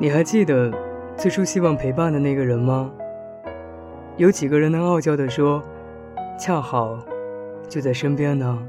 你还记得最初希望陪伴的那个人吗？有几个人能傲娇地说：“恰好就在身边呢？”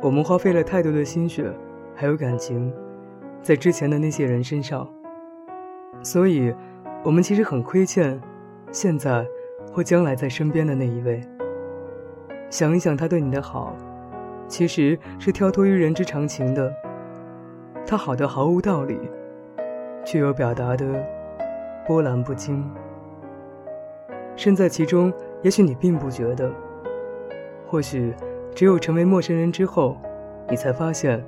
我们花费了太多的心血，还有感情，在之前的那些人身上，所以，我们其实很亏欠现在或将来在身边的那一位。想一想他对你的好，其实是跳脱于人之常情的。他好的毫无道理，却又表达的波澜不惊。身在其中，也许你并不觉得。或许，只有成为陌生人之后，你才发现，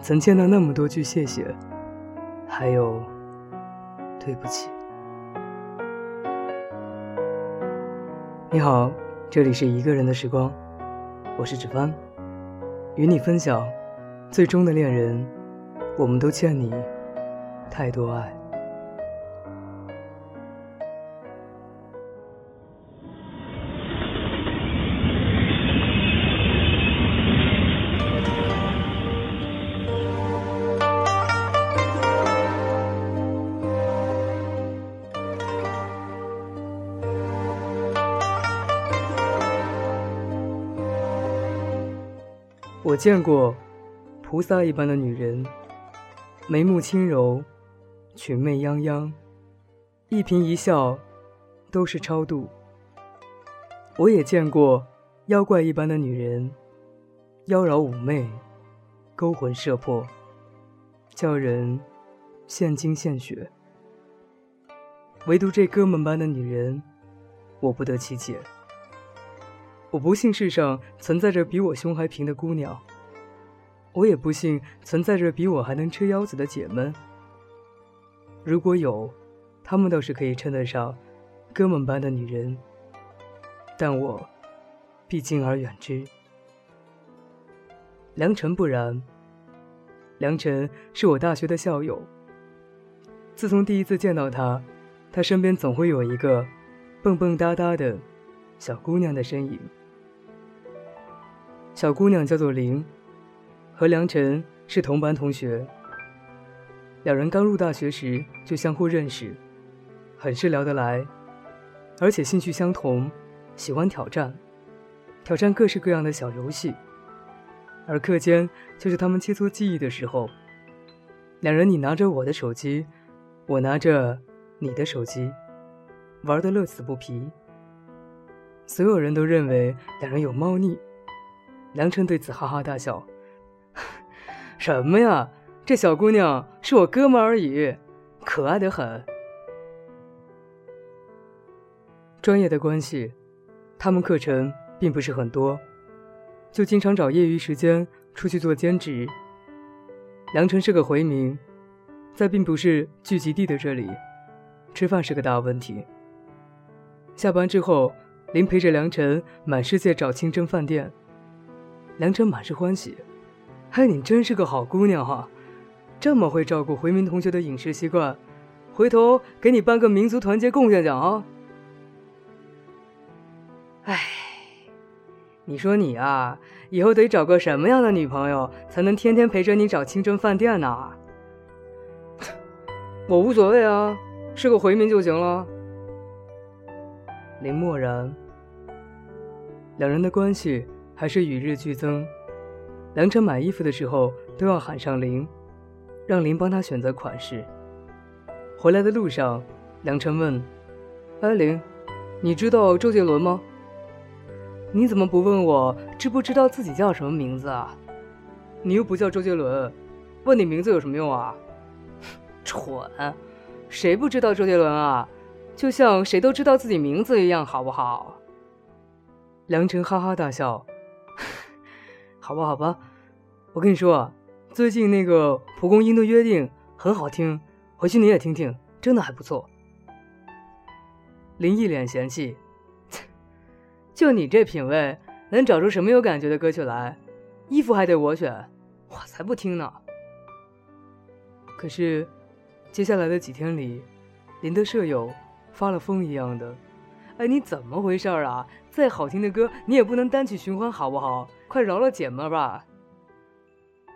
曾见到那么多句谢谢，还有对不起。你好，这里是一个人的时光，我是芷帆，与你分享最终的恋人，我们都欠你太多爱。我见过菩萨一般的女人，眉目轻柔，裙袂泱泱，一颦一笑都是超度。我也见过妖怪一般的女人，妖娆妩媚，勾魂摄魄，叫人献精献血。唯独这哥们般的女人，我不得其解。我不信世上存在着比我胸还平的姑娘，我也不信存在着比我还能吃腰子的姐们。如果有，她们倒是可以称得上哥们般的女人，但我必敬而远之。梁晨不然，梁晨是我大学的校友。自从第一次见到他，他身边总会有一个蹦蹦哒哒的小姑娘的身影。小姑娘叫做林，和梁晨是同班同学。两人刚入大学时就相互认识，很是聊得来，而且兴趣相同，喜欢挑战，挑战各式各样的小游戏。而课间就是他们切磋技艺的时候，两人你拿着我的手机，我拿着你的手机，玩得乐此不疲。所有人都认为两人有猫腻。梁晨对此哈哈大笑：“ 什么呀，这小姑娘是我哥们而已，可爱的很。”专业的关系，他们课程并不是很多，就经常找业余时间出去做兼职。梁晨是个回民，在并不是聚集地的这里，吃饭是个大问题。下班之后，林陪着梁晨满世界找清真饭店。梁晨满是欢喜，嗨，你真是个好姑娘哈，这么会照顾回民同学的饮食习惯，回头给你颁个民族团结贡献奖啊！哎，你说你啊，以后得找个什么样的女朋友，才能天天陪着你找清真饭店呢？我无所谓啊，是个回民就行了。林默然，两人的关系。还是与日俱增。梁晨买衣服的时候都要喊上林，让林帮他选择款式。回来的路上，梁晨问：“哎，林，你知道周杰伦吗？你怎么不问我知不知道自己叫什么名字啊？你又不叫周杰伦，问你名字有什么用啊？蠢，谁不知道周杰伦啊？就像谁都知道自己名字一样，好不好？”梁晨哈哈大笑。好吧，好吧，我跟你说，最近那个《蒲公英的约定》很好听，回去你也听听，真的还不错。林一脸嫌弃，就你这品味，能找出什么有感觉的歌曲来？衣服还得我选，我才不听呢。可是，接下来的几天里，林的舍友发了疯一样的，哎，你怎么回事啊？再好听的歌，你也不能单曲循环，好不好？快饶了姐们吧！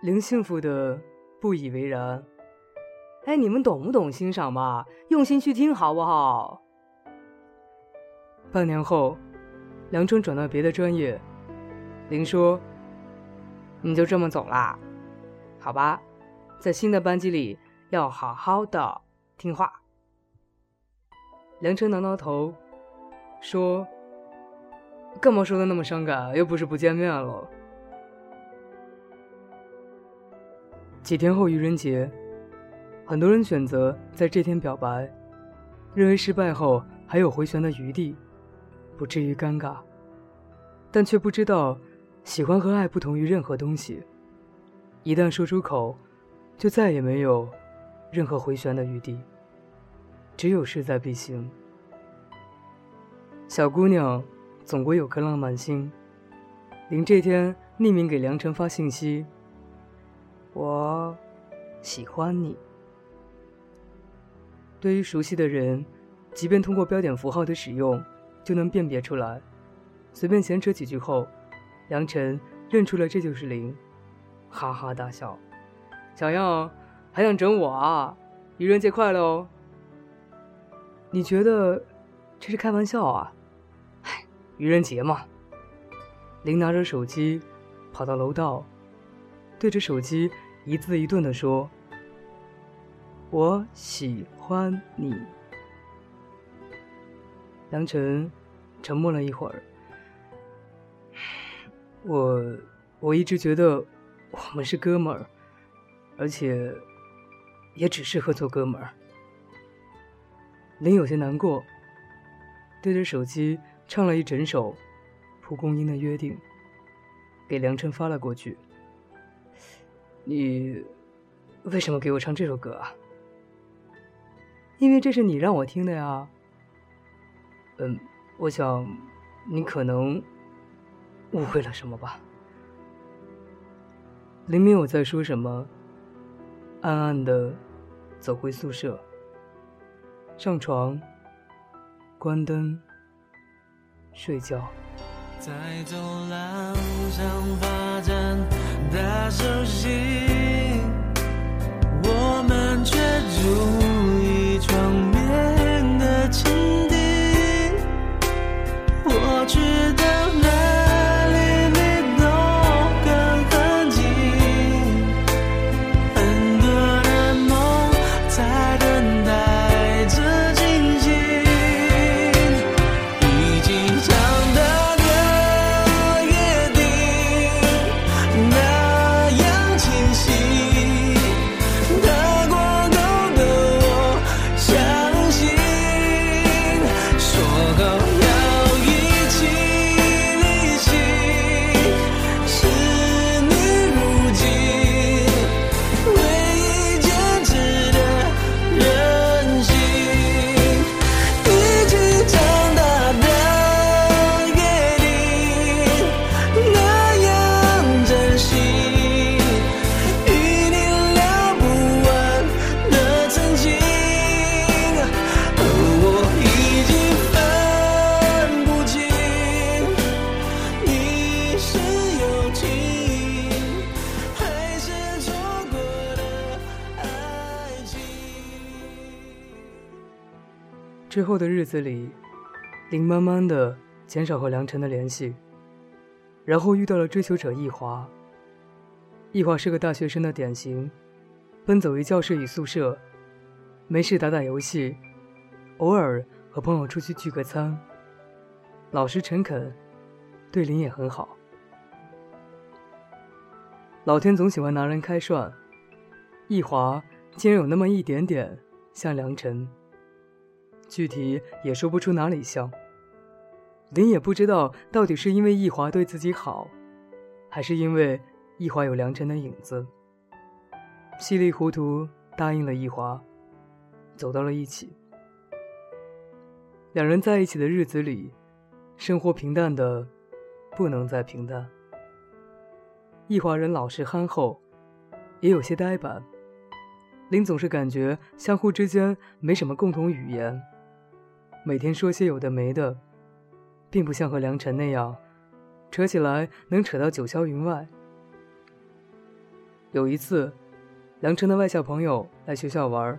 林幸福的不以为然，哎，你们懂不懂欣赏嘛？用心去听好不好？半年后，梁春转到别的专业，林说：“你就这么走啦？好吧，在新的班级里要好好的听话。”梁春挠挠头，说：“干嘛说的那么伤感？又不是不见面了。”几天后愚人节，很多人选择在这天表白，认为失败后还有回旋的余地，不至于尴尬。但却不知道，喜欢和爱不同于任何东西，一旦说出口，就再也没有任何回旋的余地。只有势在必行。小姑娘总归有颗浪漫心。临这天匿名给梁晨发信息：“我喜欢你。”对于熟悉的人，即便通过标点符号的使用，就能辨别出来。随便闲扯几句后，梁晨认出了这就是林，哈哈大笑：“小样，还想整我啊？愚人节快乐哦！”你觉得这是开玩笑啊？愚人节嘛。林拿着手机，跑到楼道，对着手机一字一顿地说：“我喜欢你。”梁晨沉默了一会儿。我我一直觉得我们是哥们儿，而且也只适合做哥们儿。林有些难过，对着手机唱了一整首《蒲公英的约定》，给梁晨发了过去。你为什么给我唱这首歌啊？因为这是你让我听的呀。嗯，我想你可能误会了什么吧。林明有在说什么，暗暗的走回宿舍。上床，关灯，睡觉。在走廊上发展大手心，我们却住一床面的情。之后的日子里，林慢慢的减少和梁晨的联系，然后遇到了追求者易华。易华是个大学生的典型，奔走于教室与宿舍，没事打打游戏，偶尔和朋友出去聚个餐。老实诚恳，对林也很好。老天总喜欢拿人开涮，易华竟然有那么一点点像梁晨。具体也说不出哪里像。林也不知道到底是因为易华对自己好，还是因为易华有梁晨的影子。稀里糊涂答应了易华，走到了一起。两人在一起的日子里，生活平淡的不能再平淡。易华人老实憨厚，也有些呆板。林总是感觉相互之间没什么共同语言。每天说些有的没的，并不像和梁晨那样，扯起来能扯到九霄云外。有一次，梁晨的外校朋友来学校玩，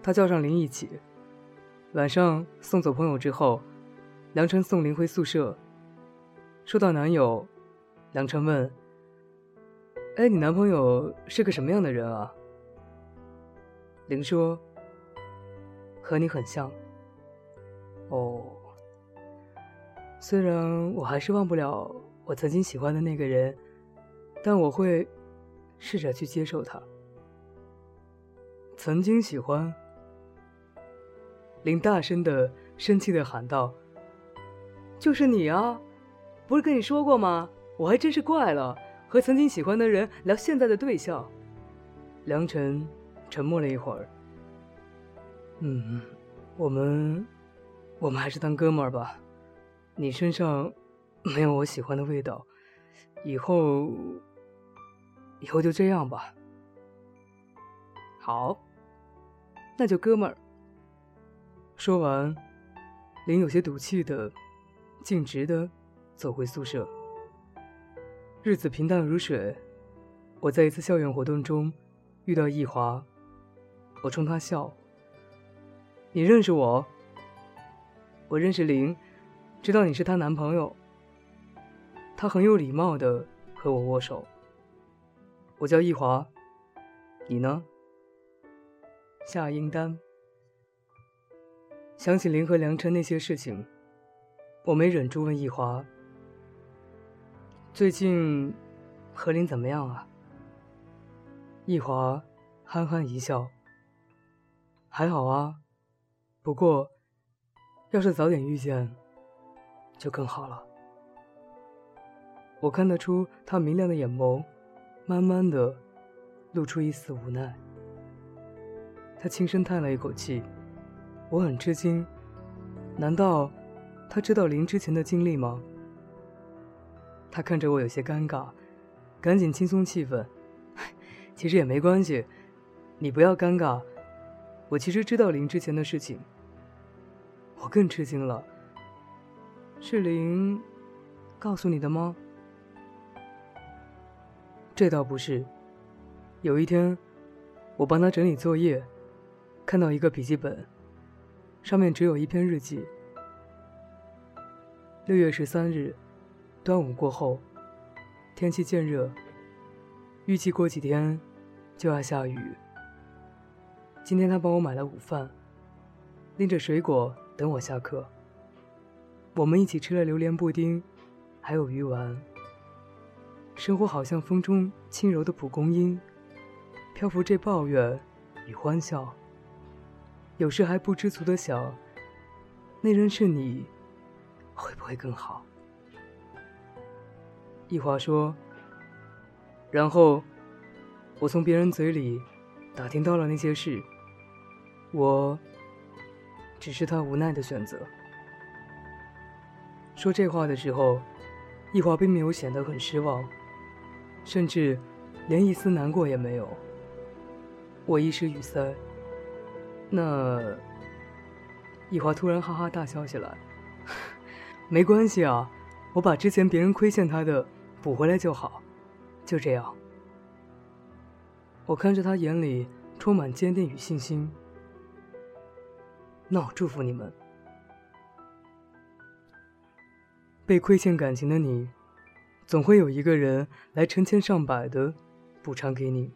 他叫上林一起。晚上送走朋友之后，梁晨送林回宿舍。说到男友，梁晨问：“哎，你男朋友是个什么样的人啊？”林说：“和你很像。”哦，虽然我还是忘不了我曾经喜欢的那个人，但我会试着去接受他。曾经喜欢。林大声的、生气的喊道：“就是你啊！不是跟你说过吗？我还真是怪了，和曾经喜欢的人聊现在的对象。”梁晨沉默了一会儿。嗯，我们，我们还是当哥们儿吧。你身上没有我喜欢的味道，以后，以后就这样吧。好，那就哥们儿。说完，林有些赌气的、径直的走回宿舍。日子平淡如水。我在一次校园活动中遇到易华，我冲他笑：“你认识我？我认识林，知道你是她男朋友。”她很有礼貌的和我握手。我叫易华，你呢？夏英丹。想起林和梁琛那些事情，我没忍住问易华：“最近和林怎么样啊？”易华憨憨一笑：“还好啊，不过要是早点遇见，就更好了。”我看得出他明亮的眼眸，慢慢的露出一丝无奈。他轻声叹了一口气。我很吃惊，难道他知道林之前的经历吗？他看着我有些尴尬，赶紧轻松气氛。其实也没关系，你不要尴尬。我其实知道林之前的事情。我更吃惊了，是林告诉你的吗？这倒不是。有一天，我帮他整理作业，看到一个笔记本。上面只有一篇日记。六月十三日，端午过后，天气渐热，预计过几天就要下雨。今天他帮我买了午饭，拎着水果等我下课。我们一起吃了榴莲布丁，还有鱼丸。生活好像风中轻柔的蒲公英，漂浮着抱怨与欢笑。有时还不知足的想，那人是你，会不会更好？一华说。然后，我从别人嘴里打听到了那些事。我，只是他无奈的选择。说这话的时候，一华并没有显得很失望，甚至连一丝难过也没有。我一时语塞。那，一华突然哈哈大笑起来。没关系啊，我把之前别人亏欠他的补回来就好，就这样。我看着他眼里充满坚定与信心。那我祝福你们。被亏欠感情的你，总会有一个人来成千上百的补偿给你。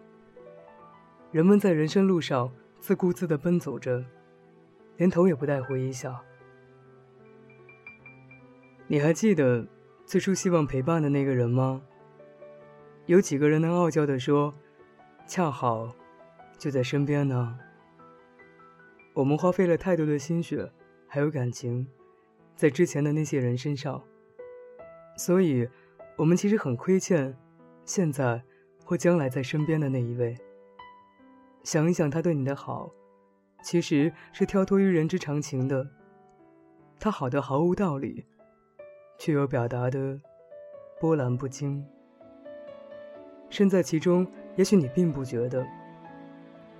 人们在人生路上。自顾自的奔走着，连头也不带回一下。你还记得最初希望陪伴的那个人吗？有几个人能傲娇的说：“恰好就在身边呢。”我们花费了太多的心血，还有感情，在之前的那些人身上，所以，我们其实很亏欠现在或将来在身边的那一位。想一想，他对你的好，其实是跳脱于人之常情的。他好的毫无道理，却又表达的波澜不惊。身在其中，也许你并不觉得。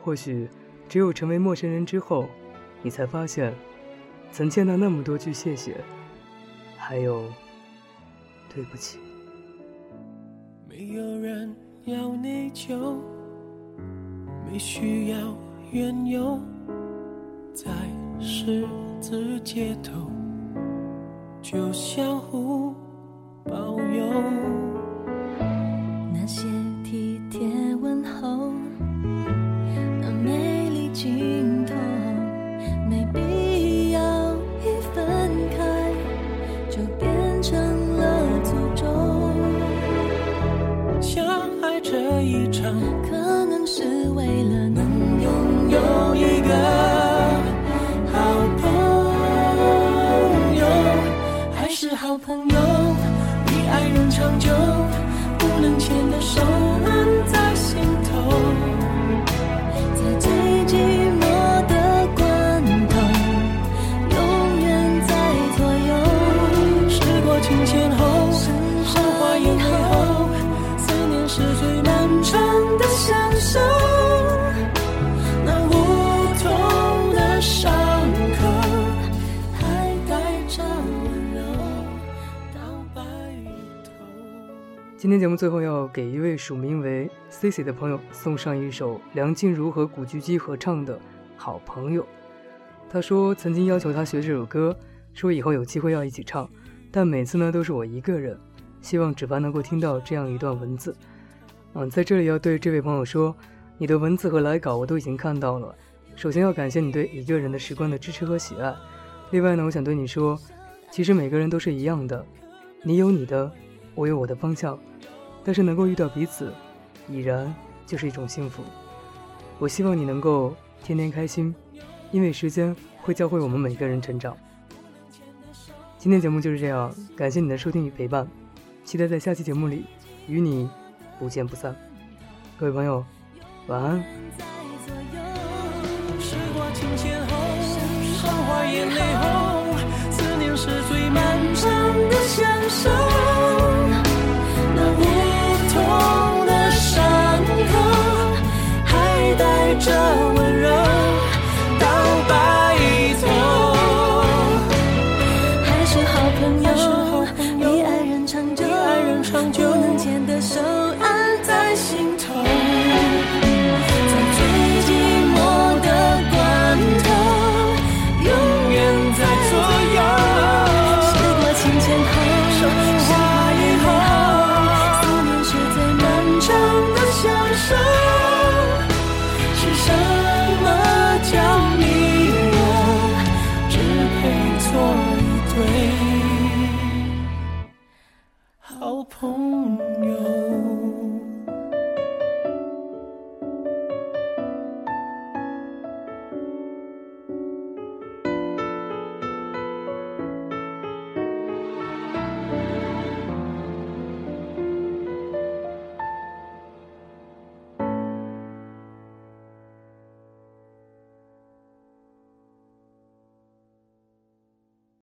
或许，只有成为陌生人之后，你才发现，曾见到那么多句谢谢，还有对不起。没有人要内疚没需要缘由，在十字街头就相互保佑。那些这一场，可能是为了能拥有一个好朋友，还是好朋友，比爱人长久，不能牵的手。今天节目最后要给一位署名为 Cici 的朋友送上一首梁静茹和古巨基合唱的《好朋友》。他说曾经要求他学这首歌，说以后有机会要一起唱，但每次呢都是我一个人。希望只凡能够听到这样一段文字。嗯，在这里要对这位朋友说，你的文字和来稿我都已经看到了。首先要感谢你对一个人的时光的支持和喜爱。另外呢，我想对你说，其实每个人都是一样的，你有你的，我有我的方向，但是能够遇到彼此，已然就是一种幸福。我希望你能够天天开心，因为时间会教会我们每个人成长。今天节目就是这样，感谢你的收听与陪伴，期待在下期节目里与你不见不散。各位朋友，晚安。在左右。时过境迁后，韶华眼泪后，思念是最漫长的享受。